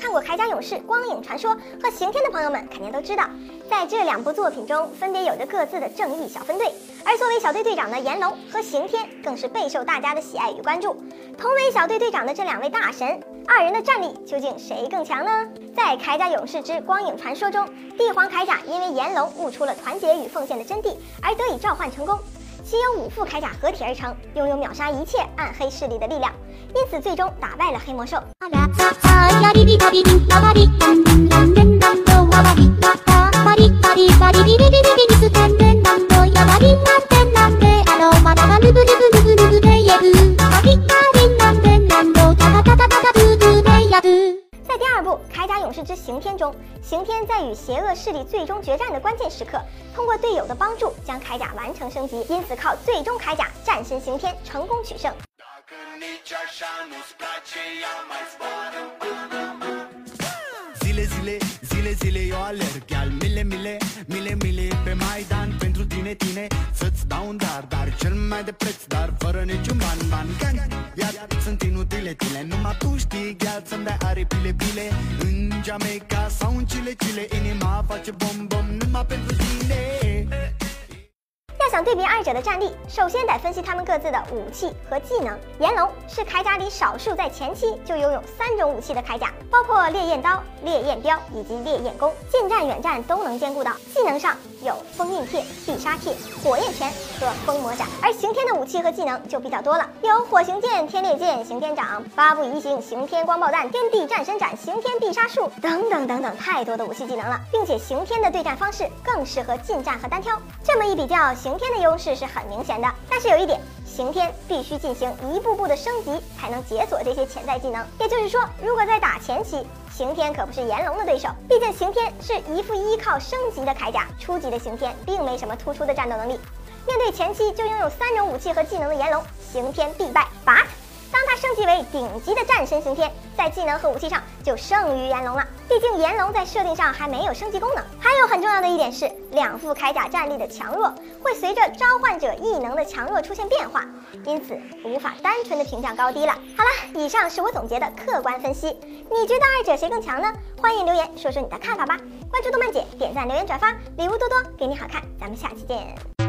看过《铠甲勇士光影传说》和刑天的朋友们肯定都知道，在这两部作品中分别有着各自的正义小分队，而作为小队队长的炎龙和刑天更是备受大家的喜爱与关注。同为小队队长的这两位大神，二人的战力究竟谁更强呢？在《铠甲勇士之光影传说》中，帝皇铠甲因为炎龙悟出了团结与奉献的真谛，而得以召唤成功。其由五副铠甲合体而成，拥有秒杀一切暗黑势力的力量，因此最终打败了黑魔兽。二部《铠甲勇士之刑天》中，刑天在与邪恶势力最终决战的关键时刻，通过队友的帮助将铠甲完成升级，因此靠最终铠甲战胜刑天，成功取胜。zile eu alerg Al mile, mile, mile, mile pe Maidan. Pentru tine, tine, să-ți dau un dar Dar cel mai de preț, dar fără niciun ban, ban. Gang, iar sunt inutile tile Numai tu știi, gheal, să-mi dai aripile, bile În Jamaica sau în Chile, Chile. Inima face bom, bom, numai pentru tine. 对比二者的战力，首先得分析他们各自的武器和技能。炎龙是铠甲里少数在前期就拥有三种武器的铠甲，包括烈焰刀、烈焰镖以及烈焰弓，近战远战都能兼顾到。技能上有封印帖、必杀帖、火焰拳和封魔斩，而刑天的武器和技能就比较多了，有火刑剑、天裂剑、刑天掌、八部移形、刑天光爆弹、天地战神斩、刑天必杀术等等等等，太多的武器技能了，并且刑天的对战方式更适合近战和单挑。这么一比较，刑天的优势是很明显的。但是有一点，刑天必须进行一步步的升级，才能解锁这些潜在技能。也就是说，如果在打前期，刑天可不是炎龙的对手，毕竟刑天是一副依靠升级的铠甲，初级的刑天并没什么突出的战斗能力。面对前期就拥有三种武器和技能的炎龙，刑天必败。But 当他升级为顶级的战神刑天，在技能和武器上就胜于炎龙了。毕竟炎龙在设定上还没有升级功能。还有很重要的一点是，两副铠甲战力的强弱会随着召唤者异能的强弱出现变化，因此无法单纯的评价高低了。好了，以上是我总结的客观分析，你觉得二者谁更强呢？欢迎留言说说你的看法吧。关注动漫姐，点赞、留言、转发，礼物多多，给你好看。咱们下期见。